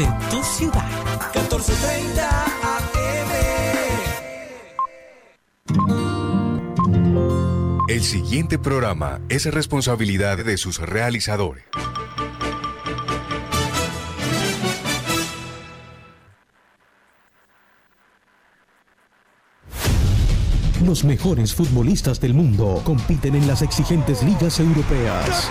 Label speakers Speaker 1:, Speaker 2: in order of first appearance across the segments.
Speaker 1: de tu ciudad. 1430
Speaker 2: AM. El siguiente programa es responsabilidad de sus realizadores.
Speaker 3: Los mejores futbolistas del mundo compiten en las exigentes ligas europeas.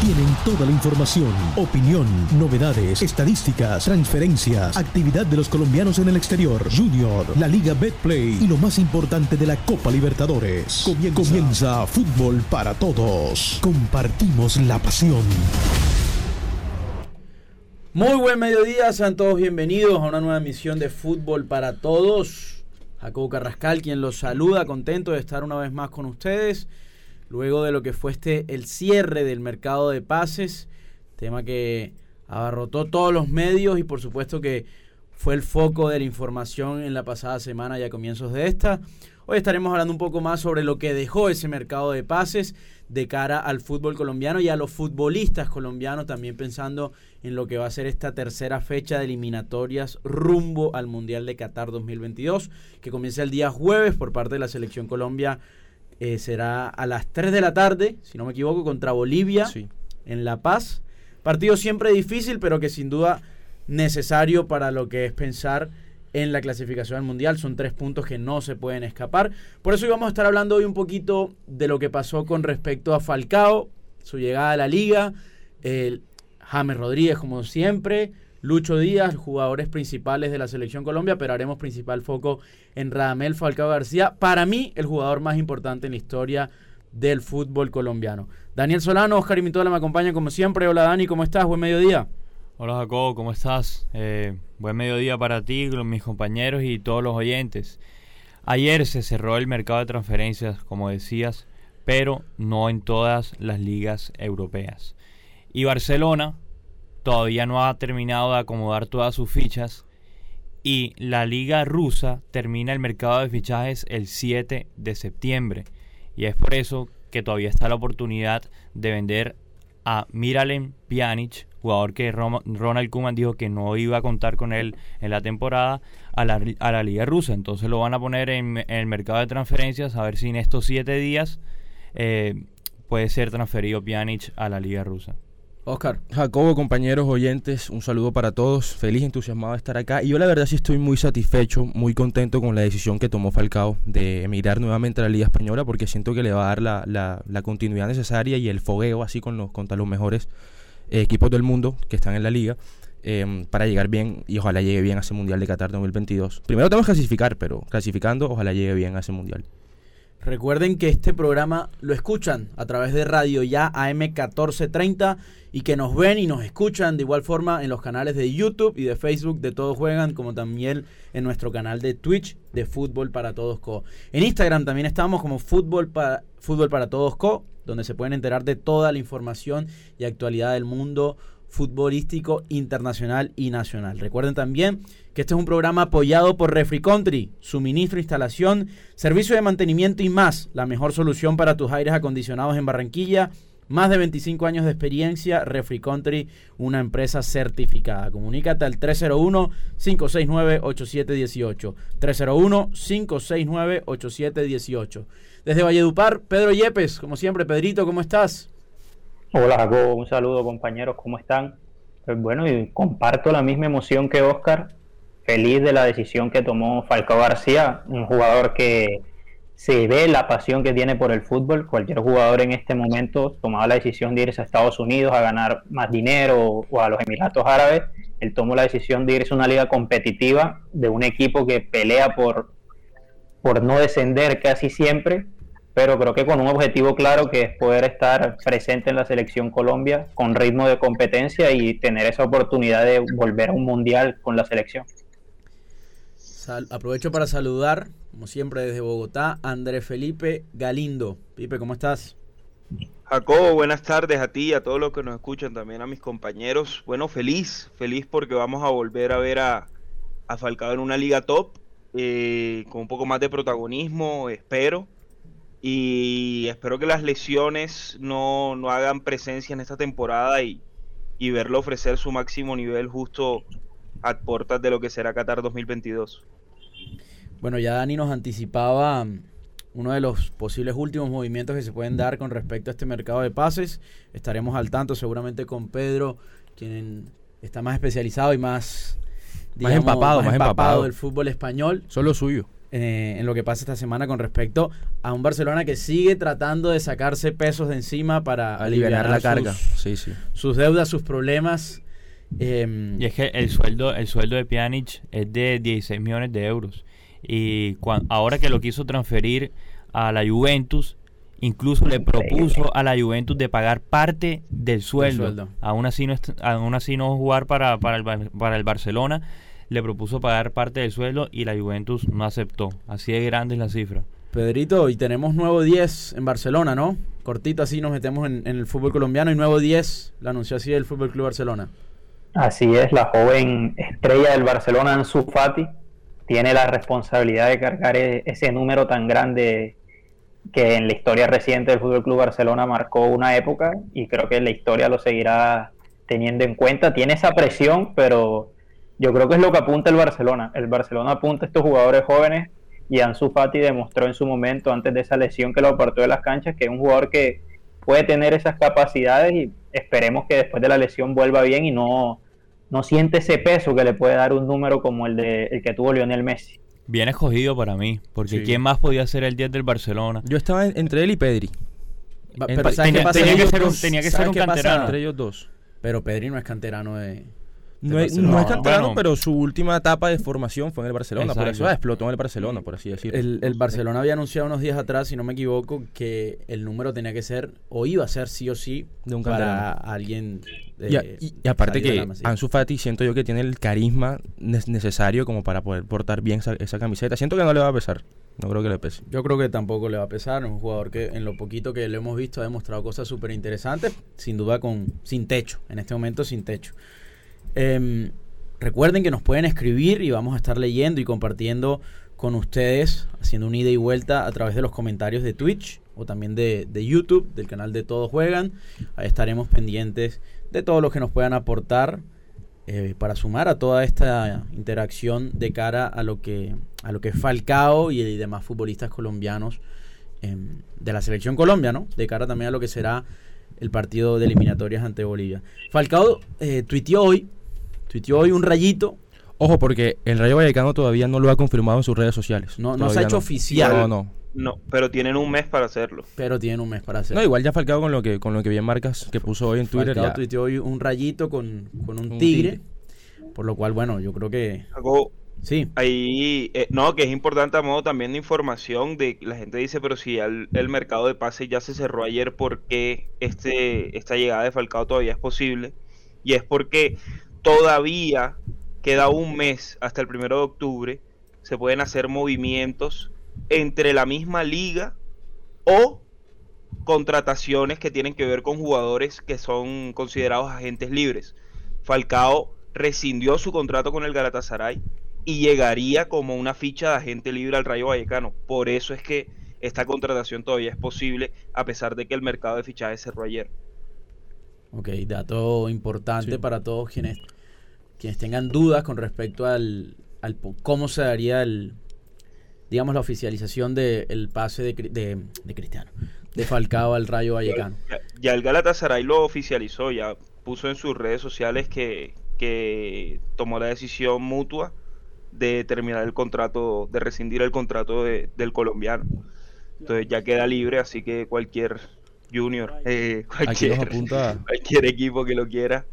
Speaker 3: Tienen toda la información, opinión, novedades, estadísticas, transferencias, actividad de los colombianos en el exterior, Junior, la Liga Betplay y lo más importante de la Copa Libertadores. Comienza, Fútbol para Todos. Compartimos la pasión.
Speaker 4: Muy buen mediodía, sean todos bienvenidos a una nueva emisión de Fútbol para Todos. Jacobo Carrascal, quien los saluda, contento de estar una vez más con ustedes luego de lo que fue este el cierre del mercado de pases, tema que abarrotó todos los medios y por supuesto que fue el foco de la información en la pasada semana y a comienzos de esta. Hoy estaremos hablando un poco más sobre lo que dejó ese mercado de pases de cara al fútbol colombiano y a los futbolistas colombianos, también pensando en lo que va a ser esta tercera fecha de eliminatorias rumbo al Mundial de Qatar 2022, que comienza el día jueves por parte de la Selección Colombia eh, será a las 3 de la tarde, si no me equivoco, contra Bolivia en La Paz. Partido siempre difícil, pero que sin duda necesario para lo que es pensar en la clasificación al mundial. Son tres puntos que no se pueden escapar. Por eso íbamos a estar hablando hoy un poquito de lo que pasó con respecto a Falcao, su llegada a la liga, el James Rodríguez como siempre, Lucho Díaz, jugadores principales de la selección Colombia, pero haremos principal foco en Radamel Falcao García, para mí el jugador más importante en la historia del fútbol colombiano. Daniel Solano, Oscar Imitola me acompaña como siempre. Hola Dani, ¿cómo estás? Buen mediodía.
Speaker 5: Hola Jacobo, ¿cómo estás? Eh, buen mediodía para ti, mis compañeros y todos los oyentes. Ayer se cerró el mercado de transferencias, como decías, pero no en todas las ligas europeas. Y Barcelona todavía no ha terminado de acomodar todas sus fichas y la liga rusa termina el mercado de fichajes el 7 de septiembre y es por eso que todavía está la oportunidad de vender a Miralem Pjanic, jugador que Ronald Koeman dijo que no iba a contar con él en la temporada, a la, a la liga rusa. Entonces lo van a poner en, el mercado de transferencias a ver si en estos siete días eh, puede ser transferido Pjanic a la liga rusa.
Speaker 6: Oscar. Jacobo, compañeros, oyentes, un saludo para todos. Feliz, entusiasmado de estar acá. Y yo la verdad sí estoy muy satisfecho, muy contento con la decisión que tomó Falcao de emigrar nuevamente a la Liga Española porque siento que le va a dar la, continuidad necesaria y el fogueo así con los, contra los mejores eh, equipos del mundo que están en la liga. Em, para llegar bien y ojalá llegue bien a ese Mundial de Qatar 2022. Primero tenemos que clasificar, pero clasificando ojalá llegue bien a ese Mundial.
Speaker 4: Recuerden que este programa lo escuchan a través de Radio Ya AM 1430 y que nos ven y nos escuchan de igual forma en los canales de YouTube y de Facebook de Todos Juegan, como también en nuestro canal de Twitch de Fútbol para Todos Co. En Instagram también estamos como Fútbol para, Fútbol para Todos Co, donde se pueden enterar de toda la información y actualidad del mundo futbolístico internacional y nacional. Recuerden también que este es un programa apoyado por Refri Country, suministro, instalación, servicio de mantenimiento y más, la mejor solución para tus aires acondicionados en Barranquilla. Más de 25 años de experiencia, Refri Country, una empresa certificada. Comunícate al 301-569-8718. 301-569-8718. Desde Valledupar, Pedro Yepes, como siempre. Pedrito, ¿cómo estás?
Speaker 7: Hola Jacobo, un saludo compañeros, ¿cómo están? Pues bueno, y comparto la misma emoción que Oscar, feliz de la decisión que tomó Falcao García, un jugador que se ve la pasión que tiene por el fútbol, cualquier jugador en este momento tomaba la decisión de irse a Estados Unidos a ganar más dinero o a los Emiratos Árabes, él tomó la decisión de irse a una liga competitiva de un equipo que pelea por, por no descender casi siempre pero creo que con un objetivo claro que es poder estar presente en la selección Colombia con ritmo de competencia y tener esa oportunidad de volver a un mundial con la selección.
Speaker 4: aprovecho para saludar, como siempre desde Bogotá, André Felipe Galindo. Pipe, ¿cómo estás?
Speaker 8: Jacobo, buenas tardes a ti y a todos los que nos escuchan, también a mis compañeros. Bueno, feliz, feliz porque vamos a volver a ver a, a Falcao en una liga top, eh, con un poco más de protagonismo, espero. Y espero que las lesiones no, no hagan presencia en esta temporada y, y verlo ofrecer su máximo nivel justo a puertas de lo que será Qatar 2022.
Speaker 4: Bueno, ya Dani nos anticipaba mm, uno de los posibles últimos movimientos que se pueden dar con respecto a este mercado de pases. Estaremos al tanto seguramente con Pedro, quien está más especializado y más,
Speaker 6: más empapado, más, empapado
Speaker 4: del fútbol español.
Speaker 6: Solo suyo.
Speaker 4: Eh, en lo que pasa esta semana con respecto a un Barcelona que sigue tratando de sacarse pesos de encima para
Speaker 6: aliviar la carga.
Speaker 4: Sus,
Speaker 6: sí, sí.
Speaker 4: sus deudas, sus problemas.
Speaker 5: Eh, y es que el sueldo, el sueldo de Pjanic es de 16 millones de euros. Y ahora que lo quiso transferir a la Juventus, incluso le propuso a la Juventus de pagar parte del sueldo. Aún así no aún así no jugar para, para, el, para el Barcelona, le propuso pagar parte del sueldo y la Juventus no aceptó. Así de grande es la cifra.
Speaker 4: Pedrito, y tenemos nuevo 10 en Barcelona, ¿no? Cortito así nos metemos en, en el fútbol colombiano y nuevo 10, lo anunció así el Fútbol Club Barcelona.
Speaker 7: Así es, la joven estrella del Barcelona, Ansu Fati, tiene la responsabilidad de cargar e-, ese número tan grande que en la historia reciente del Fútbol Club Barcelona marcó una época y creo que la historia lo seguirá teniendo en cuenta. Tiene esa presión, pero yo creo que es lo que apunta el Barcelona. El Barcelona apunta a estos jugadores jóvenes y Ansu Fati demostró en su momento, antes de esa lesión que lo apartó de las canchas, que es un jugador que puede tener esas capacidades y esperemos que después de la lesión vuelva bien y no, no siente ese peso que le puede dar un número como el, de, el que tuvo Lionel Messi.
Speaker 5: Bien escogido para mí, porque ¿quién más podía ser el 10 del Barcelona?
Speaker 6: Yo estaba entre él y Pedri.
Speaker 4: Pero tenía, que ser un,
Speaker 5: tenía que ser un canterano.
Speaker 6: Entre ellos dos.
Speaker 4: Pero Pedri no es canterano de...
Speaker 6: No es, no es, canterano, pero su última etapa de formación fue en el Barcelona. Por eso explotó en el Barcelona, por así decirlo.
Speaker 4: El, el, Barcelona había anunciado unos días atrás, si no me equivoco, que el número tenía que ser, o iba a ser sí o sí,
Speaker 6: de un
Speaker 4: para alguien.
Speaker 6: De, y, y, aparte que Ansu Fati siento yo que tiene el carisma necesario como para poder portar bien esa, esa, camiseta. Siento que no le va a pesar. No creo que le pese.
Speaker 4: Yo creo que tampoco le va a pesar. Es un jugador que en lo poquito que le hemos visto ha demostrado cosas súper interesantes. Sin duda con sin techo. En este momento sin techo. Eh, Recuerden que nos pueden escribir y vamos a estar leyendo y compartiendo con ustedes, haciendo un ida y vuelta a través de los comentarios de Twitch o también de, YouTube, del canal de Todos Juegan. Ahí estaremos pendientes de todo lo que nos puedan aportar eh, para sumar a toda esta interacción de cara a lo que, a lo que Falcao y, demás futbolistas colombianos em, de la selección Colombia, ¿no? De cara también a lo que será el partido de eliminatorias ante Bolivia. Falcao eh, tuiteó hoy Tuiteó hoy un rayito.
Speaker 6: Ojo, porque el Rayo Vallecano todavía no lo ha confirmado en sus redes sociales.
Speaker 4: No, no se ha hecho oficial.
Speaker 6: No, no.
Speaker 8: No, pero tienen un mes para hacerlo.
Speaker 4: Pero tienen un mes para hacerlo.
Speaker 6: No, igual ya Falcao con lo que con lo que bien marcas que puso hoy en Twitter.
Speaker 4: Falcao tuiteó hoy un rayito con, con un, tigre, Por lo cual, bueno, yo creo que.
Speaker 8: Hago, sí. Ahí, eh, no, que es importante a modo también de información de la gente dice, pero si el, el mercado de pases ya se cerró ayer, ¿por qué este, esta llegada de Falcao todavía es posible? Y es porque todavía queda un mes hasta el primero de octubre, se pueden hacer movimientos entre la misma liga o contrataciones que tienen que ver con jugadores que son considerados agentes libres. Falcao rescindió su contrato con el Galatasaray y llegaría como una ficha de agente libre al Rayo Vallecano. Por eso es que esta contratación todavía es posible a pesar de que el mercado de fichajes cerró ayer.
Speaker 4: Ok, dato importante para todos quienes, quienes tengan dudas con respecto al, al cómo se daría el, digamos, la oficialización del pase de, de, de, Cristiano, de Falcao al Rayo Vallecano.
Speaker 8: Ya, ya, el Galatasaray lo oficializó, ya puso en sus redes sociales que, que tomó la decisión mutua de terminar el contrato, de rescindir el contrato de, del colombiano. Entonces ya queda libre, así que cualquier Junior, eh, cualquier, cualquier equipo que lo quiera.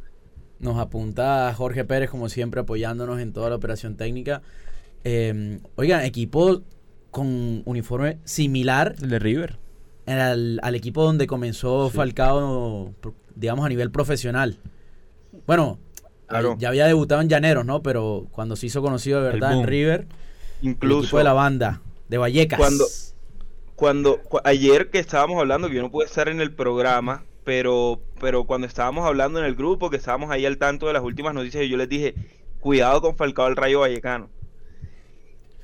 Speaker 4: Nos apunta Jorge Pérez, como siempre, apoyándonos en toda la operación técnica. Eh, oigan, equipo con uniforme similar.
Speaker 6: El de River.
Speaker 4: Al, al equipo donde comenzó sí. Falcao, digamos, a nivel profesional. Bueno, claro. ya había debutado en Llaneros, ¿no? Pero cuando se hizo conocido de verdad en River,
Speaker 8: incluso
Speaker 4: el equipo de la banda, de Vallecas.
Speaker 8: Cuando, cuando ayer que estábamos hablando, que yo no pude estar en el programa, pero, pero cuando estábamos hablando en el grupo, que estábamos ahí al tanto de las últimas noticias, yo les dije, cuidado con Falcao el Rayo Vallecano.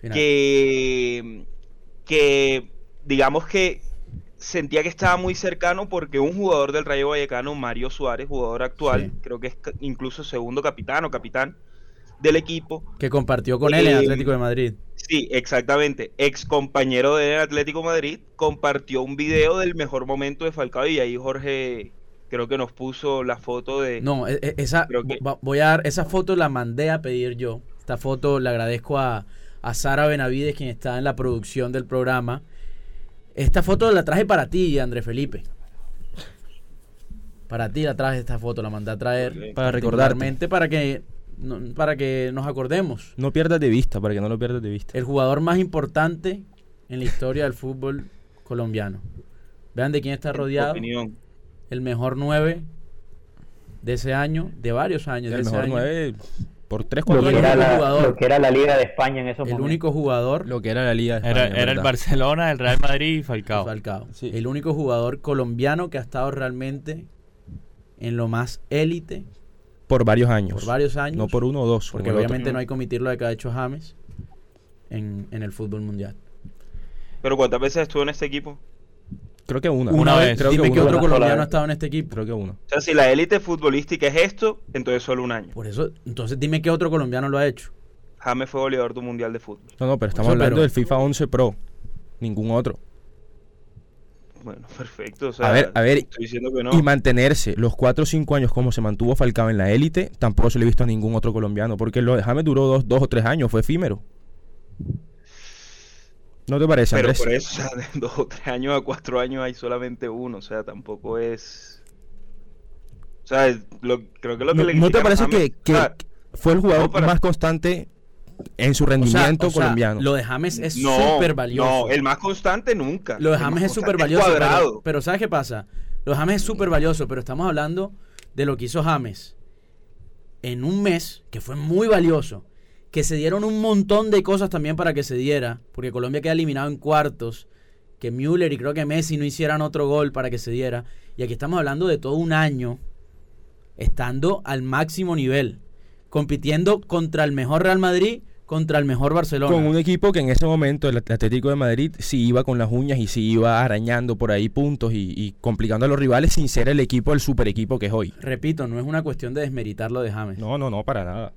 Speaker 8: Que, que digamos que sentía que estaba muy cercano porque un jugador del Rayo Vallecano, Mario Suárez, jugador actual, creo que es incluso segundo capitán o capitán del equipo.
Speaker 4: Que compartió con él en eh, Atlético de Madrid.
Speaker 8: Sí, exactamente. Ex compañero de Atlético Madrid compartió un video del mejor momento de Falcao y ahí Jorge creo que nos puso la foto de...
Speaker 4: No, e, e, esa, voy a dar, esa foto la mandé a pedir yo. Esta foto le agradezco a, a Sara Benavides, quien está en la producción del programa. Esta foto la traje para ti, André Felipe. Para ti la traje esta foto, la mandé a traer.
Speaker 6: Para recordarmente,
Speaker 4: para que para que nos acordemos.
Speaker 6: No pierdas de vista, para que no lo pierdas de vista.
Speaker 4: El jugador más importante en la historia del fútbol colombiano. Vean de quién está rodeado. El mejor 9 de ese año, de varios años.
Speaker 6: El mejor 9 por 3
Speaker 7: 4 años. Lo que era la Liga de España en esos
Speaker 4: El único jugador.
Speaker 6: Lo que era la Liga de
Speaker 5: España. Era, el Barcelona, el Real Madrid y Falcao.
Speaker 4: Falcao. El único jugador colombiano que ha estado realmente en lo más élite
Speaker 6: por varios años.
Speaker 4: Por varios años.
Speaker 6: No por uno o dos.
Speaker 4: Porque obviamente no hay que omitir lo que ha hecho James en, el fútbol mundial.
Speaker 8: ¿Pero cuántas veces estuvo en este equipo?
Speaker 6: Creo que una.
Speaker 4: Una, vez. Creo Dime que, otro colombiano ha estado en este equipo.
Speaker 6: Creo que uno.
Speaker 8: O sea, si la élite futbolística es esto, entonces solo un año.
Speaker 4: Por eso, entonces dime qué otro colombiano lo ha hecho.
Speaker 8: James fue goleador del Mundial de Fútbol.
Speaker 6: No, no, pero estamos hablando del FIFA 11 Pro. Ningún otro.
Speaker 8: Bueno, perfecto.
Speaker 6: a ver, a ver, y mantenerse los 4 o 5 años como se mantuvo Falcao en la élite, tampoco se le ha visto a ningún otro colombiano, porque lo de James duró 2 dos, o 3 años, fue efímero. ¿No te parece,
Speaker 8: Pero por eso, o sea, de 2 o 3 años a 4 años hay solamente uno, o sea, tampoco es... O sea, lo, creo que lo que
Speaker 6: ¿No,
Speaker 8: le
Speaker 6: ¿No te parece que, que fue el jugador más constante en su rendimiento colombiano.
Speaker 4: lo de James es súper valioso.
Speaker 8: No, el más constante nunca.
Speaker 4: Lo de James es súper valioso. Pero, ¿sabes qué pasa? Lo de James es súper valioso, pero estamos hablando de lo que hizo James en un mes, que fue muy valioso, que se dieron un montón de cosas también para que se diera, porque Colombia queda eliminado en cuartos, que Müller y creo que Messi no hicieran otro gol para que se diera, y aquí estamos hablando de todo un año estando al máximo nivel, compitiendo contra el mejor Real Madrid contra el mejor Barcelona.
Speaker 6: Con un equipo que en ese momento, el Atlético de Madrid, sí iba con las uñas y sí iba arañando por ahí puntos y, complicando a los rivales sin ser el equipo, el super equipo que es hoy.
Speaker 4: Repito, no es una cuestión de desmeritar lo de James.
Speaker 6: No, no, no, para nada.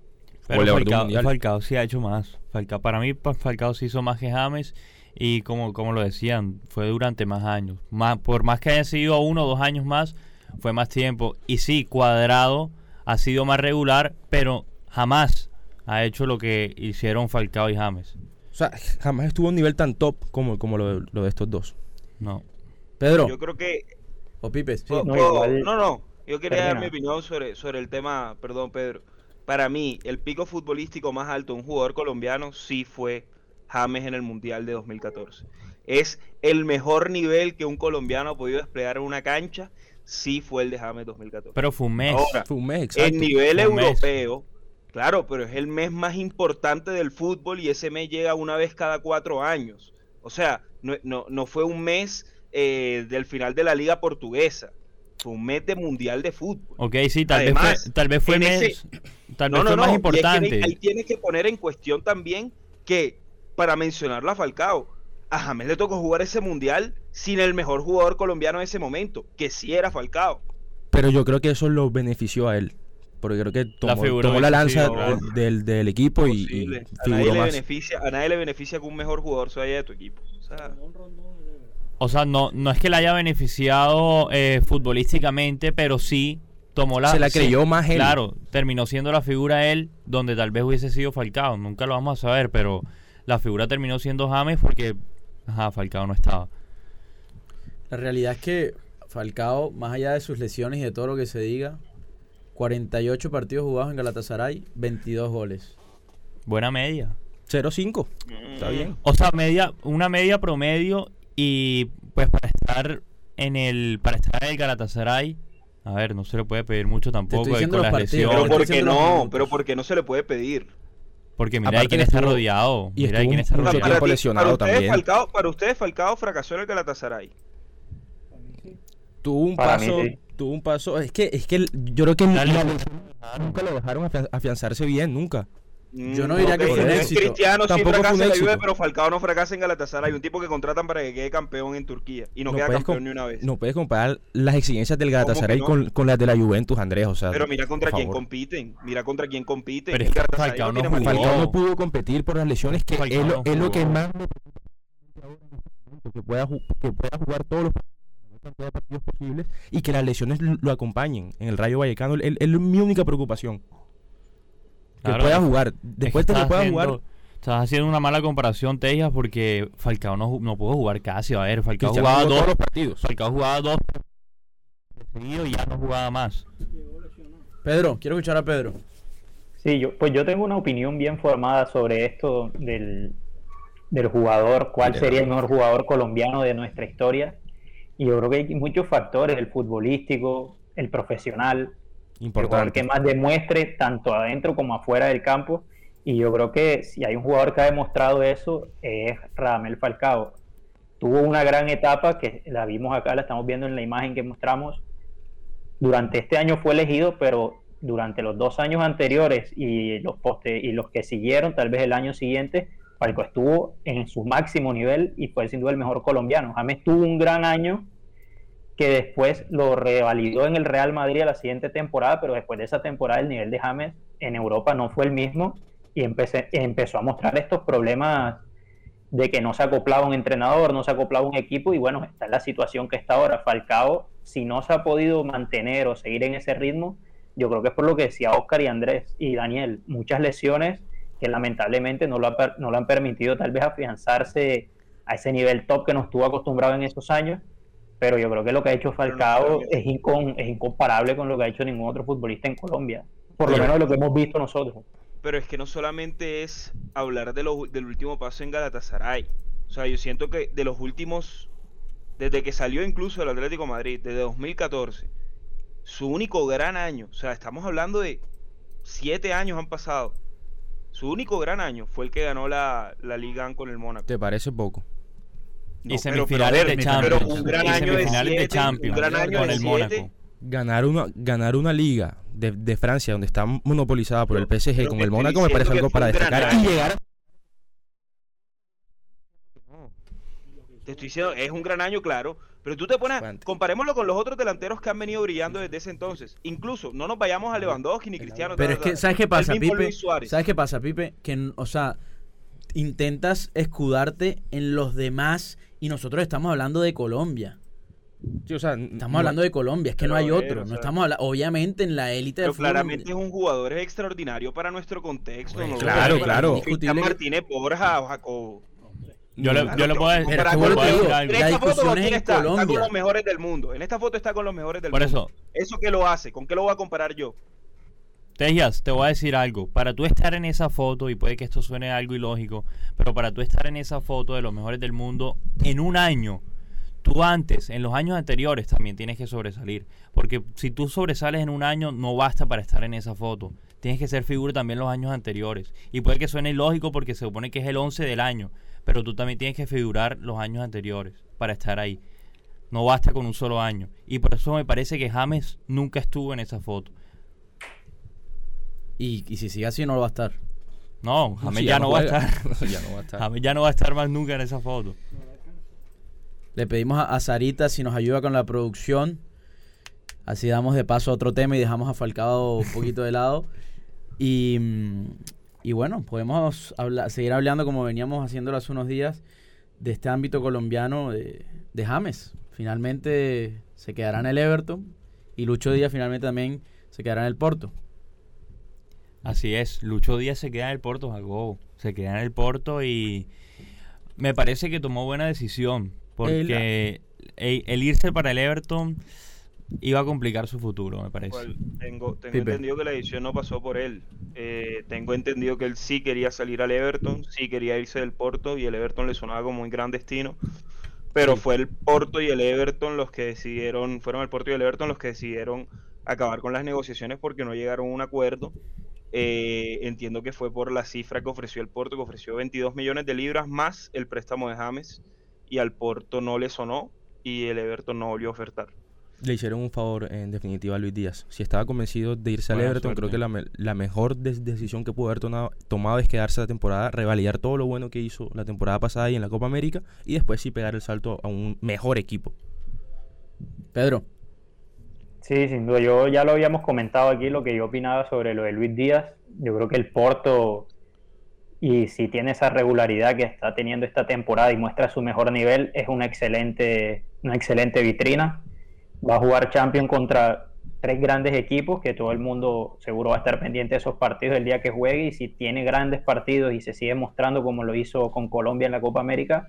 Speaker 5: Pero Falcao, sí ha hecho más. Falcao, para mí, Falcao sí hizo más que James y como, como lo decían, fue durante más años. Más, por más que haya sido uno o dos años más, fue más tiempo. Y sí, Cuadrado ha sido más regular, pero jamás ha hecho lo que hicieron Falcao y James.
Speaker 6: O sea, jamás estuvo a un nivel tan top como, como lo, de estos dos.
Speaker 5: No.
Speaker 4: Pedro.
Speaker 8: Yo creo que.
Speaker 4: O Pipe.
Speaker 8: no, no, no, Yo quería dar mi opinión sobre, sobre el tema. Perdón, Pedro. Para mí, el pico futbolístico más alto de un jugador colombiano sí fue James en el Mundial de 2014. Es el mejor nivel que un colombiano ha podido desplegar en una cancha, sí fue el de James 2014.
Speaker 5: Pero fue un mes.
Speaker 6: fue un mes, exacto.
Speaker 8: En nivel europeo, Claro, pero es el mes más importante del fútbol y ese mes llega una vez cada cuatro años. O sea, no, no, fue un mes eh, del final de la liga portuguesa. Fue un mes de mundial de fútbol.
Speaker 5: Ok, sí, tal vez fue, tal vez fue, mes, tal vez fue más importante.
Speaker 8: ahí tienes que poner en cuestión también que, para mencionarlo a Falcao, a James le tocó jugar ese mundial sin el mejor jugador colombiano en ese momento, que sí era Falcao.
Speaker 6: Pero yo creo que eso lo benefició a él porque creo que tomó la, lanza del, del, equipo y,
Speaker 8: a, nadie le beneficia, a nadie le beneficia que un mejor jugador se vaya de tu equipo.
Speaker 5: O sea, no, no es que le haya beneficiado eh, futbolísticamente, pero sí tomó la...
Speaker 6: Se la creyó más él.
Speaker 5: Claro, terminó siendo la figura él donde tal vez hubiese sido Falcao. Nunca lo vamos a saber, pero la figura terminó siendo James porque ajá, Falcao no estaba.
Speaker 4: La realidad es que Falcao, más allá de sus lesiones y de todo lo que se diga, 48 partidos jugados en Galatasaray, 22 goles.
Speaker 5: Buena media.
Speaker 6: 0-5.
Speaker 5: Está bien. O sea, media, una media promedio y pues para estar en el para estar en el Galatasaray, a ver, no se le puede pedir mucho tampoco
Speaker 8: Pero porque no, pero porque no se le puede pedir.
Speaker 5: Porque mira de quién está rodeado.
Speaker 6: Y
Speaker 5: mira de quién está rodeado.
Speaker 6: lesionado
Speaker 8: para ustedes. Falcao, para ustedes Falcao fracasó en el Galatasaray.
Speaker 6: Tuvo un
Speaker 7: Para mí,
Speaker 6: paso,
Speaker 7: sí.
Speaker 6: tuvo un paso. Es que, es que yo creo que la- nunca lo dejaron afian- afianzarse bien, nunca.
Speaker 4: Yo no diría que fue un éxito.
Speaker 8: Cristiano sí
Speaker 6: Tampoco fue
Speaker 8: fracasa
Speaker 6: un
Speaker 8: en la Juve,
Speaker 6: éxito.
Speaker 8: pero Falcao no fracasa en Galatasaray. Un tipo que contratan para que quede campeón en Turquía y no, queda
Speaker 6: puedes
Speaker 8: campeón ni una vez.
Speaker 6: no puedes comparar las exigencias del Galatasaray
Speaker 8: no?
Speaker 6: con, con las de la Juventus, Andrés. O sea,
Speaker 8: Pero mira contra quién
Speaker 6: favor.
Speaker 8: compiten. Mira contra quién compiten.
Speaker 5: Pero
Speaker 8: El
Speaker 5: es que
Speaker 8: Galatasaray
Speaker 5: Falcao no jugó.
Speaker 6: Falcao no pudo competir por las lesiones, que
Speaker 5: Falcao
Speaker 6: es, lo,
Speaker 5: no
Speaker 6: es lo que más este que pueda, ju- que pueda jugar todos los cantidad de partidos posibles y que las lesiones lo acompañen en el Rayo Vallecano. Es mi única preocupación. Que
Speaker 5: Claro,
Speaker 6: pueda jugar. Después de que
Speaker 5: estás
Speaker 6: pueda
Speaker 5: haciendo-
Speaker 6: jugar,
Speaker 5: Estás haciendo una mala comparación, Tejas, porque Falcao no, no pudo jugar casi. A ver, Falcao
Speaker 6: Cristiano
Speaker 5: jugaba dos.
Speaker 6: todos los partidos.
Speaker 5: Falcao jugaba dos seguido y ya no jugaba más.
Speaker 4: Pedro, quiero escuchar a Pedro.
Speaker 7: Sí, yo, pues yo tengo una opinión bien formada sobre esto del, del jugador, cuál sería el mejor jugador colombiano de nuestra historia. Y yo creo que hay muchos factores, el futbolístico, el profesional, el jugador
Speaker 6: Importante.
Speaker 7: que más demuestre tanto adentro como afuera del campo. Y yo creo que si hay un jugador que ha demostrado eso es Radamel Falcao. Tuvo una gran etapa que la vimos acá, la estamos viendo en la imagen que mostramos. Durante este año fue elegido, pero durante los dos años anteriores y los, poste y los que siguieron, tal vez el año siguiente, Falcao estuvo en su máximo nivel y fue sin duda el mejor colombiano. James tuvo un gran año que después lo revalidó en el Real Madrid a la siguiente temporada, pero después de esa temporada el nivel de James en Europa no fue el mismo y empezó a mostrar estos problemas de que no se acoplaba un entrenador, no se acoplaba un equipo y bueno, está en la situación que está ahora. Falcao, si no se ha podido mantener o seguir en ese ritmo, yo creo que es por lo que decía Oscar y Andrés y Daniel, muchas lesiones que lamentablemente no lo, ha no lo han permitido tal vez afianzarse a ese nivel top que nos estuvo acostumbrado en esos años, pero yo creo que lo que ha hecho Falcao es, incon- es incomparable con lo que ha hecho ningún otro futbolista en Colombia, por lo menos lo que hemos visto nosotros.
Speaker 8: Pero es que no solamente es hablar de lo- del último paso en Galatasaray. O sea, yo siento que de los últimos, desde que salió incluso del Atlético de Madrid, desde 2014, su único gran año, o sea, estamos hablando de siete años han pasado. Su único gran año fue el que ganó la, la Liga con el Mónaco.
Speaker 6: ¿Te parece poco?
Speaker 8: No,
Speaker 5: y
Speaker 8: pero- pero,
Speaker 5: semifinales de
Speaker 8: pero
Speaker 5: Champions.
Speaker 8: un gran
Speaker 5: y
Speaker 8: año de
Speaker 5: semifinales de
Speaker 8: siete,
Speaker 5: Champions
Speaker 8: un gran año
Speaker 5: con
Speaker 8: de
Speaker 5: el
Speaker 8: siete.
Speaker 5: Mónaco.
Speaker 6: Ganar una, ganar una liga de, de Francia donde está monopolizada por el PSG
Speaker 8: pero
Speaker 6: con el Mónaco me parece algo para destacar y llegar a
Speaker 8: Te estoy diciendo, es un gran año, claro. Pero tú te pones,
Speaker 6: Bastante.
Speaker 8: comparémoslo con los otros delanteros que han venido brillando desde ese entonces. Incluso, no nos vayamos a Lewandowski ni Cristiano.
Speaker 4: Pero es que. ¿sabes qué pasa, Pipe? ¿Sabes qué pasa, Pipe? Que, o sea, intentas escudarte en los demás y nosotros estamos hablando de Colombia.
Speaker 6: Sí, o sea,
Speaker 4: Estamos hablando de Colombia, es que no hay otro.
Speaker 8: o
Speaker 4: No
Speaker 8: sea-
Speaker 4: estamos hablando, obviamente en la élite del
Speaker 8: Pero
Speaker 4: fútbol.
Speaker 8: claramente es un jugador extraordinario para nuestro contexto.
Speaker 6: Claro, claro.
Speaker 8: Martínez, Borja o Jacobo.
Speaker 5: Yo le, yo le puedo decir,
Speaker 4: Pero que bueno, digo,
Speaker 5: algo.
Speaker 8: En
Speaker 4: la
Speaker 8: esta foto,
Speaker 4: discusión
Speaker 8: ¿con
Speaker 4: es
Speaker 8: quién
Speaker 4: en
Speaker 8: está? Está con los mejores del mundo. En esta foto está con los mejores del
Speaker 5: Por
Speaker 8: mundo.
Speaker 5: eso,
Speaker 8: ¿Eso qué lo hace? ¿Con qué lo voy a comparar yo?
Speaker 5: Tejas, te voy a decir algo. Para tú estar en esa foto, y puede que esto suene algo ilógico, pero para tú estar en esa foto de los mejores del mundo en un año, tú antes, en los años anteriores, también tienes que sobresalir. Porque si tú sobresales en un año, no basta para estar en esa foto. Tienes que ser figura también los años anteriores. Y puede que suene ilógico porque se supone que es el 11 del año, pero tú también tienes que figurar los años anteriores para estar ahí. No basta con un solo año. Y por eso me parece que James nunca estuvo en esa foto.
Speaker 4: Y, y si sigue así, no lo va a estar.
Speaker 5: No, James
Speaker 6: Sí,
Speaker 5: ya, no va a estar.
Speaker 6: ya no va a estar.
Speaker 5: James ya no va a estar más nunca en esa foto.
Speaker 4: Le pedimos a, a Sarita si nos ayuda con la producción. Así damos de paso a otro tema y dejamos a Falcao un poquito de lado. Y, mm, y bueno, podemos hablar, seguir hablando como veníamos haciéndolo hace unos días de este ámbito colombiano de, de James. Finalmente se quedará en el Everton y Lucho Díaz finalmente también se quedará en el Porto.
Speaker 5: Así es, Lucho Díaz se queda en el Porto, Jacobo. Se queda en el Porto y me parece que tomó buena decisión. Porque el, el irse para el Everton iba a complicar su futuro, me parece.
Speaker 8: Tengo entendido que la decisión no pasó por él. Eh, tengo entendido que él sí quería salir al Everton, sí quería irse del Porto y el Everton le sonaba como un gran destino. Pero fue el Porto y el Everton los que decidieron, fueron el Porto y el Everton los que decidieron acabar con las negociaciones porque no llegaron a un acuerdo. Eh, entiendo que fue por la cifra que ofreció el Porto, que ofreció 22 millones de libras más el préstamo de James, y al Porto no le sonó y el Everton no volvió a ofertar.
Speaker 6: Le hicieron un favor, en definitiva, a Luis Díaz. Si estaba convencido de irse al Everton, creo que la, mejor decisión que pudo haber tomado, es quedarse la temporada, revalidar todo lo bueno que hizo la temporada pasada y en la Copa América, y después sí pegar el salto a un mejor equipo.
Speaker 4: Pedro.
Speaker 7: Sí, sin duda. Yo ya lo habíamos comentado aquí, lo que yo opinaba sobre lo de Luis Díaz. Yo creo que el Porto, y si tiene esa regularidad que está teniendo esta temporada y muestra su mejor nivel, es una excelente, una excelente vitrina va a jugar Champions contra tres grandes equipos que todo el mundo seguro va a estar pendiente de esos partidos el día que juegue y si tiene grandes partidos y se sigue mostrando como lo hizo con Colombia en la Copa América,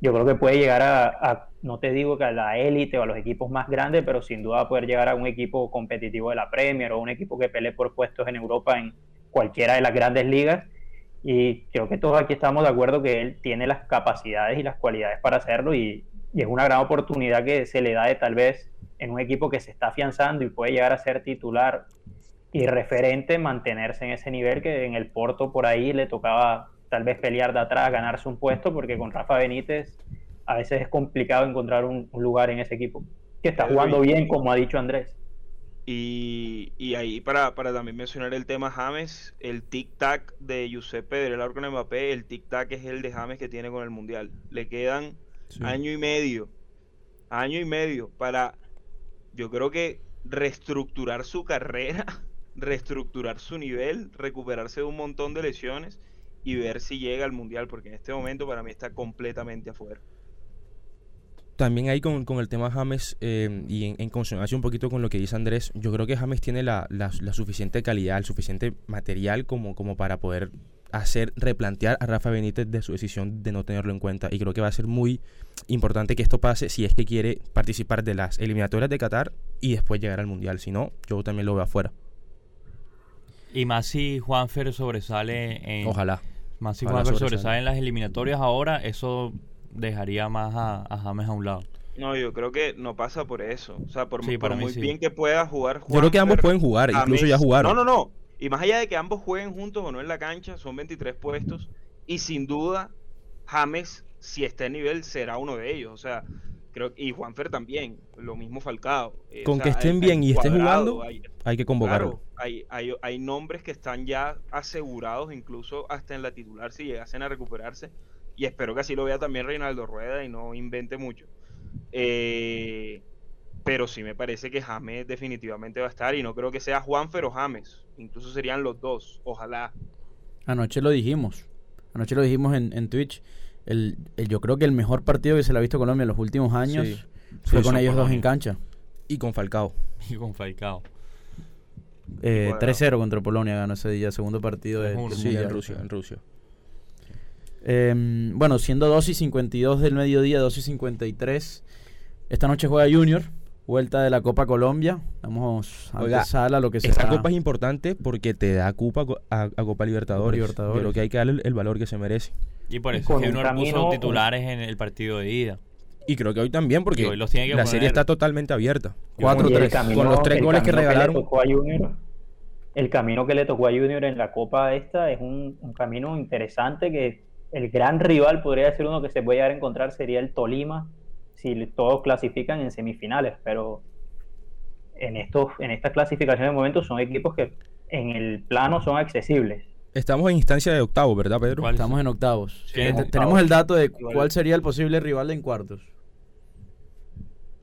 Speaker 7: yo creo que puede llegar a, no te digo que a la élite o a los equipos más grandes, pero sin duda poder llegar a un equipo competitivo de la Premier o un equipo que pelee por puestos en Europa en cualquiera de las grandes ligas. Y creo que todos aquí estamos de acuerdo que él tiene las capacidades y las cualidades para hacerlo y, y es una gran oportunidad que se le da de tal vez en un equipo que se está afianzando y puede llegar a ser titular y referente, mantenerse en ese nivel que en el Porto por ahí le tocaba tal vez pelear de atrás, ganarse un puesto, porque con Rafa Benítez a veces es complicado encontrar un, lugar en ese equipo, que está jugando bien, como ha dicho Andrés.
Speaker 8: Y, y ahí para, para, también mencionar el tema James, el tic-tac de Giuseppe del con Mbappé, el tic-tac es el de James que tiene con el Mundial. Le quedan año y medio, año y medio para yo creo que reestructurar su carrera, reestructurar su nivel, recuperarse de un montón de lesiones y ver si llega al mundial, porque en este momento para mí está completamente afuera.
Speaker 6: También ahí con, el tema James eh, y en, consonancia un poquito con lo que dice Andrés, yo creo que James tiene la, la, suficiente calidad, el suficiente material como, como para poder hacer replantear a Rafa Benítez de su decisión de no tenerlo en cuenta. Y creo que va a ser muy importante que esto pase si es que quiere participar de las eliminatorias de Qatar y después llegar al Mundial. Si no, yo también lo veo afuera.
Speaker 5: Y más si Juanfer sobresale en...
Speaker 6: Ojalá.
Speaker 5: Más si Juanfer sobresale. en las eliminatorias ahora, eso dejaría más a, James a un lado.
Speaker 8: No, yo creo que no pasa por eso. O sea, por, muy bien que pueda jugar
Speaker 6: Yo creo que ambos pueden jugar, incluso ya jugaron.
Speaker 8: No, no, no. Y más allá de que ambos jueguen juntos o no en la cancha, son 23 puestos. Y sin duda, James, si está en nivel, será uno de ellos. O sea, creo y Juanfer también, lo mismo Falcao.
Speaker 6: Eh, Con que estén bien y estén jugando, hay, que convocarlo.
Speaker 8: hay, hay, hay nombres que están ya asegurados, incluso hasta en la titular, si llegasen a recuperarse. Y espero que así lo vea también Reinaldo Rueda y no invente mucho. Eh, pero sí me parece que James definitivamente va a estar y no creo que sea Juanfer o James, incluso serían los dos, ojalá.
Speaker 4: Anoche lo dijimos, anoche lo dijimos en, en Twitch, el, yo creo que el mejor partido que se le ha visto Colombia en los últimos años fue con ellos dos en cancha.
Speaker 6: Y con Falcao.
Speaker 5: Y con Falcao.
Speaker 4: Eh, 3-0 contra Polonia ganó ese día, segundo partido de,
Speaker 6: sí, en Rusia. En Rusia.
Speaker 4: Em, bueno, siendo 2 y 52 del mediodía, 2 y 53, esta noche juega Junior vuelta de la Copa Colombia. Vamos a Oiga, a lo que
Speaker 6: sea. Esta copa es importante porque te da Copa a, Copa Libertadores. Libertadores. Pero que hay que darle el, valor que se merece.
Speaker 5: Y por eso es que uno puso titulares en el partido de ida.
Speaker 6: Y creo que hoy también, porque la serie está totalmente abierta. 4-3. Con los tres goles que regalaron.
Speaker 7: el camino que le tocó a Junior en la Copa esta es un, un camino interesante que el gran rival, podría ser uno que se puede llegar a encontrar, sería el Tolima si todos clasifican en semifinales, pero en, estos, en estas clasificaciones de momento son equipos que en el plano son accesibles.
Speaker 6: Estamos en instancia de octavos, ¿verdad, Pedro?
Speaker 4: Estamos en octavos. Tenemos el dato de cuál sería el posible rival en cuartos.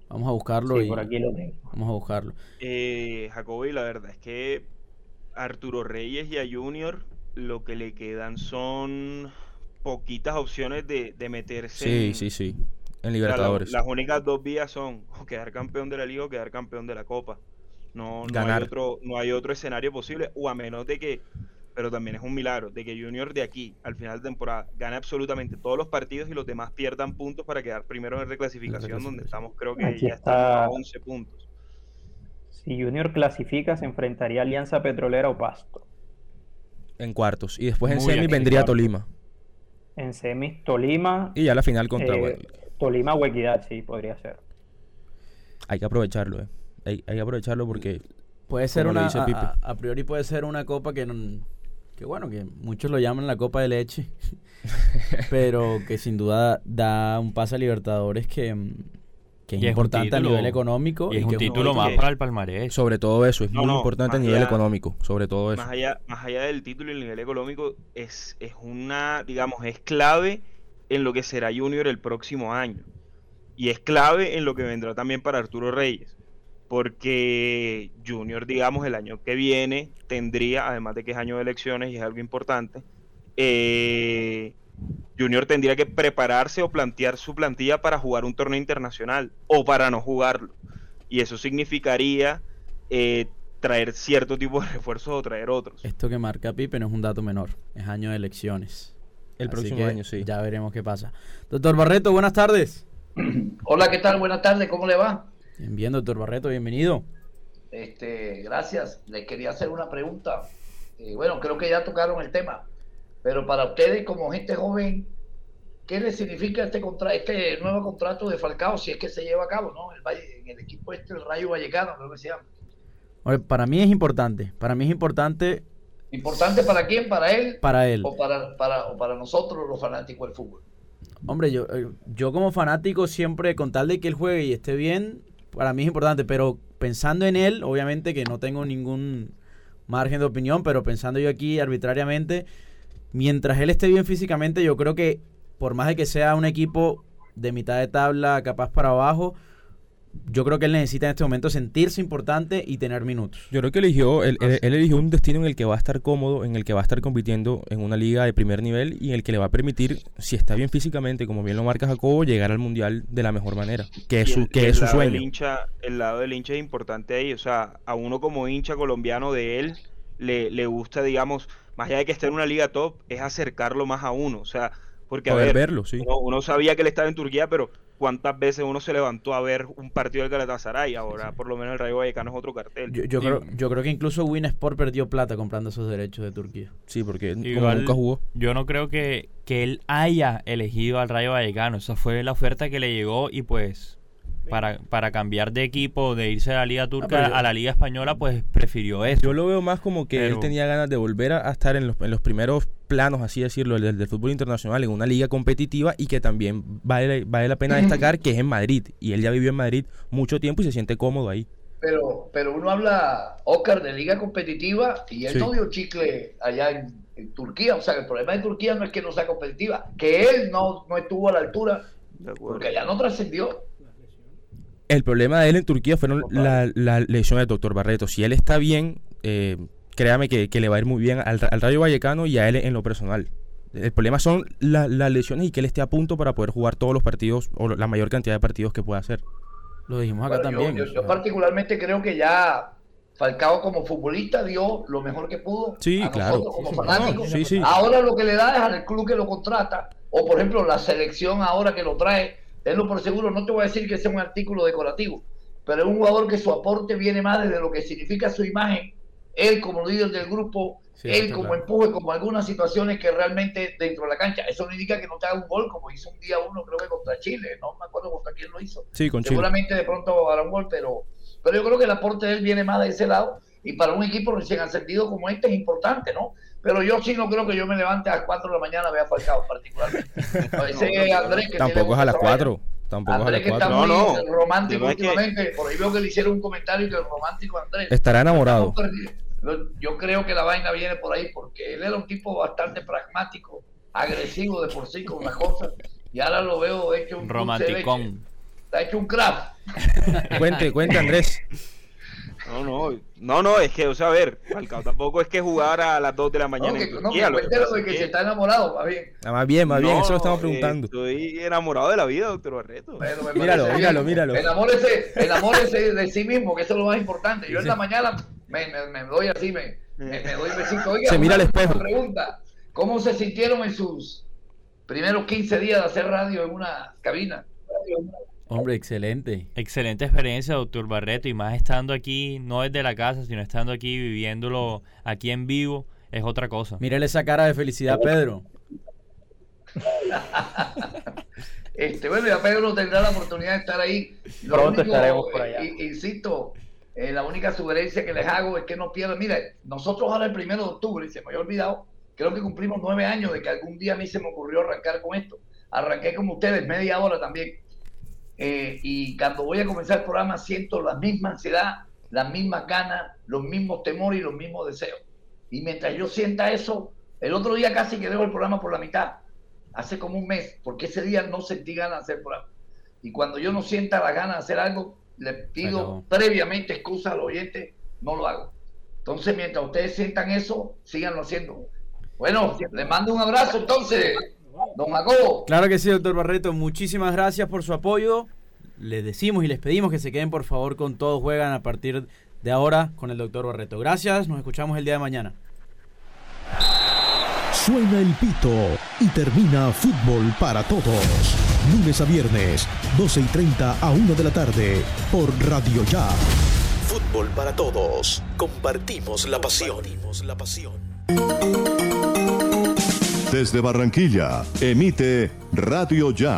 Speaker 4: Vamos a buscarlo. y...
Speaker 7: por aquí lo tengo.
Speaker 4: Vamos a buscarlo.
Speaker 8: Eh, Jacoby, la verdad es que Arturo Reyes y a Junior lo que le quedan son poquitas opciones de, de meterse.
Speaker 6: Sí, sí, sí en Libertadores.
Speaker 8: las únicas dos vías son quedar campeón de la liga o quedar campeón de la copa. No, no hay otro, no hay otro escenario posible, o a menos de que, pero también es un milagro, de que Junior de aquí, al final de temporada, gane absolutamente todos los partidos y los demás pierdan puntos para quedar primero en reclasificación, donde estamos, creo que ya está. a 11 puntos.
Speaker 7: Si Junior clasifica, se enfrentaría a Alianza Petrolera o Pasto.
Speaker 6: En cuartos. Y después en semis vendría Tolima.
Speaker 7: En semis Tolima.
Speaker 6: Y ya la final contra
Speaker 7: eh, Tolima o Equidad, sí, podría ser.
Speaker 6: Hay que aprovecharlo, ¿eh? Hay, que aprovecharlo porque
Speaker 4: Puede ser una, a, priori puede ser una copa que, no- que bueno, que muchos lo llaman la copa de leche, pero que sin duda da un pase a Libertadores que, mm, que es importante a nivel económico.
Speaker 5: Y es un
Speaker 4: que
Speaker 5: título más
Speaker 8: que-
Speaker 5: para el palmarés.
Speaker 6: Sobre todo eso, es
Speaker 8: No,
Speaker 6: muy
Speaker 8: no,
Speaker 6: importante a nivel
Speaker 8: allá-
Speaker 6: económico, sobre todo eso.
Speaker 8: Más allá, más allá del título y el nivel económico, es, es una, digamos, es clave en lo que será Junior el próximo año. Y es clave en lo que vendrá también para Arturo Reyes. Porque Junior, digamos, el año que viene tendría, además de que es año de elecciones y es algo importante, eh, Junior tendría que prepararse o plantear su plantilla para jugar un torneo internacional o para no jugarlo. Y eso significaría eh, traer cierto tipo de refuerzos o traer otros.
Speaker 4: Esto que marca Pipe no es un dato menor, es año de elecciones.
Speaker 6: El
Speaker 4: Así
Speaker 6: próximo
Speaker 4: que
Speaker 6: año, sí.
Speaker 4: Ya veremos qué pasa. Doctor Barreto, buenas tardes.
Speaker 9: Hola, ¿qué tal? Buenas tardes, ¿cómo le va?
Speaker 4: Bien, bien, doctor Barreto, bienvenido.
Speaker 9: Este, gracias. Les quería hacer una pregunta. Eh, bueno, creo que ya tocaron el tema, pero para ustedes como gente joven, ¿qué les significa este contra este nuevo contrato de Falcao si es que se lleva a cabo, no? El Valle- en el equipo este, el Rayo Vallecano, creo que se llama.
Speaker 4: Oye, Para mí es importante, para mí es importante
Speaker 9: ¿Importante para quién? ¿Para él?
Speaker 4: para él.
Speaker 9: ¿O para, para, o para nosotros los fanáticos del fútbol?
Speaker 4: Hombre, yo, eh, yo como fanático siempre, con tal de que él juegue y esté bien, para mí es importante, pero pensando en él, obviamente que no tengo ningún margen de opinión, pero pensando yo aquí arbitrariamente, mientras él esté bien físicamente, yo creo que por más de que sea un equipo de mitad de tabla, capaz para abajo, yo creo que él necesita en este momento sentirse importante y tener minutos.
Speaker 6: Yo creo que eligió, él, él- él eligió un destino en el que va a estar cómodo, en el que va a estar compitiendo en una liga de primer nivel y en el que le va a permitir, si está bien físicamente, como bien lo marca Jacobo, llegar al mundial de la mejor manera, que es su,
Speaker 8: el-
Speaker 6: que
Speaker 8: y
Speaker 6: es
Speaker 8: el
Speaker 6: su
Speaker 8: del
Speaker 6: sueño.
Speaker 8: hincha, el lado del hincha es importante ahí. O sea, a uno como hincha colombiano de él, le, le gusta, digamos, más allá de que esté en una liga top, es acercarlo más a uno. O sea, porque a
Speaker 6: Poder
Speaker 8: ver,
Speaker 6: verlo, sí.
Speaker 8: uno, uno sabía que él estaba en Turquía, pero ¿cuántas veces uno se levantó a ver un partido del Galatasaray? Ahora, por lo menos, el Rayo Vallecano es otro cartel.
Speaker 4: Yo, yo, creo, yo creo que incluso Win Sport perdió plata comprando esos derechos de Turquía.
Speaker 6: Sí, porque
Speaker 5: Igual,
Speaker 6: nunca jugó.
Speaker 5: yo no creo que, que él haya elegido al Rayo Vallecano. Esa fue la oferta que le llegó y pues para, para cambiar de equipo, de irse de la Liga Turca
Speaker 6: yo-
Speaker 5: a la Liga Española, pues prefirió eso.
Speaker 6: Yo lo veo más como que él tenía ganas de volver a, a estar en los, en los primeros planos, así decirlo, del, del fútbol internacional, en una liga competitiva y que también vale, vale la pena destacar que es en Madrid. Y él ya vivió en Madrid mucho tiempo y se siente cómodo ahí.
Speaker 9: Pero, pero uno habla, Oscar, de liga competitiva y él
Speaker 6: Sí.
Speaker 9: no dio chicle allá en, en Turquía. O sea, que el problema de Turquía no es que no sea competitiva, que él no, no estuvo a la altura porque allá no trascendió.
Speaker 6: El problema de él en Turquía fueron la, la lesión del doctor Barreto. Si él está bien, eh, créame que, que le va a ir muy bien al, al Rayo Vallecano y a él en lo personal. El problema son la- las lesiones y que él esté a punto para poder jugar todos los partidos o la mayor cantidad de partidos que pueda hacer.
Speaker 4: Lo dijimos acá
Speaker 9: Bueno,
Speaker 4: también.
Speaker 9: yo, particularmente creo que ya Falcao como futbolista dio lo mejor que pudo
Speaker 6: Sí,
Speaker 9: a
Speaker 6: claro.
Speaker 9: nosotros como
Speaker 6: No,
Speaker 9: fanáticos.
Speaker 6: sí, sí.
Speaker 9: Ahora lo que le da es al club que lo contrata, o por ejemplo la selección ahora que lo trae, tenlo por seguro, no te voy a decir que sea un artículo decorativo, pero es un jugador que su aporte viene más desde lo que significa su imagen, él como líder del grupo,
Speaker 4: Sí,
Speaker 9: él como
Speaker 4: claro.
Speaker 9: empuje, como algunas situaciones que realmente dentro de la cancha, eso no indica que no te haga un gol como hizo un día uno creo que contra Chile, no me acuerdo contra quién lo hizo.
Speaker 6: Sí, con Chile.
Speaker 9: Seguramente de pronto hará un gol, pero, pero yo creo que el aporte de él viene más de ese lado. Y para un equipo recién ascendido como este es importante, ¿no? Pero yo sí no creo que yo me levante a las 4 de la mañana a ver a Falcao, particularmente. Ese Andrés que
Speaker 6: Tampoco es a las
Speaker 9: mucha vaya.
Speaker 6: 4. Tampoco es a
Speaker 9: Andrés
Speaker 6: las
Speaker 9: que está
Speaker 6: 4.
Speaker 8: No,
Speaker 9: muy
Speaker 8: no.
Speaker 9: romántico
Speaker 8: que-
Speaker 9: últimamente. Por ahí veo que le hicieron un comentario que el romántico Andrés.
Speaker 6: Estará enamorado.
Speaker 9: Yo creo que la vaina viene por ahí porque él era un tipo bastante pragmático, agresivo de por sí con las cosas. Y ahora lo veo hecho un.
Speaker 5: Romanticón.
Speaker 9: Está hecho un craft.
Speaker 6: Cuente, cuente Andrés.
Speaker 8: No, no, no, no, es que, o sea, a ver, Falcao tampoco es que jugara a las 2 de la mañana
Speaker 9: No, que,
Speaker 8: en
Speaker 9: no,
Speaker 8: Turquía.
Speaker 9: que
Speaker 8: lo
Speaker 9: de
Speaker 8: es
Speaker 9: que
Speaker 8: que-
Speaker 9: se está enamorado, más bien.
Speaker 6: Ah, más bien, más bien, eso lo estamos
Speaker 8: eh,
Speaker 6: preguntando.
Speaker 8: estoy enamorado de la vida, doctor Barreto.
Speaker 9: Bueno,
Speaker 6: Míralo, míralo, míralo.
Speaker 9: Enamórese, enamórese de sí mismo, que eso es lo más importante. Yo en
Speaker 6: Sí.
Speaker 9: la mañana me, me, me doy así, me, me, me doy besito. Oiga,
Speaker 6: Se mira
Speaker 9: una-
Speaker 6: al espejo.
Speaker 9: una pregunta, ¿cómo se sintieron en sus primeros 15 días de hacer radio en una cabina?
Speaker 4: Hombre, excelente.
Speaker 5: Excelente experiencia, doctor Barreto, y más estando aquí, no desde la casa, sino estando aquí, viviéndolo aquí en vivo, es otra cosa.
Speaker 4: Mírale esa cara de felicidad, Pedro.
Speaker 9: Este, bueno, ya Pedro tendrá la oportunidad de estar ahí. Lo
Speaker 7: Pronto
Speaker 9: único,
Speaker 7: estaremos por
Speaker 9: eh,
Speaker 7: allá.
Speaker 9: i- insisto, Eh, la única sugerencia que les hago es que no pierdan. Mire, nosotros ahora el primero de octubre, y se me había olvidado, creo que cumplimos nueve años de que algún día a mí se me ocurrió arrancar con esto. Arranqué como ustedes, media hora también. Eh, y cuando voy a comenzar el programa siento la misma ansiedad, las mismas ganas, los mismos temores y los mismos deseos. Y mientras yo sienta eso, el otro día casi que dejo el programa por la mitad, hace como un mes, porque ese día no sentí ganas de hacer el programa. Y cuando yo no sienta la ganas de hacer algo, le pido previamente excusas al oyente, no lo hago. Entonces, mientras ustedes sientan eso, síganlo haciendo. Bueno, le mando un abrazo entonces, don Jacobo.
Speaker 4: Claro que sí, doctor Barreto. Muchísimas gracias por su apoyo. Les decimos y les pedimos que se queden por favor con todos juegan a partir de ahora con el doctor Barreto. Gracias, nos escuchamos el día de mañana.
Speaker 3: Suena el pito y termina fútbol para todos. Lunes a viernes, 12 y 30 a 1 de la tarde, por Radio Ya. Fútbol para todos. Compartimos la pasión. la pasión.
Speaker 10: Desde Barranquilla, emite Radio Ya.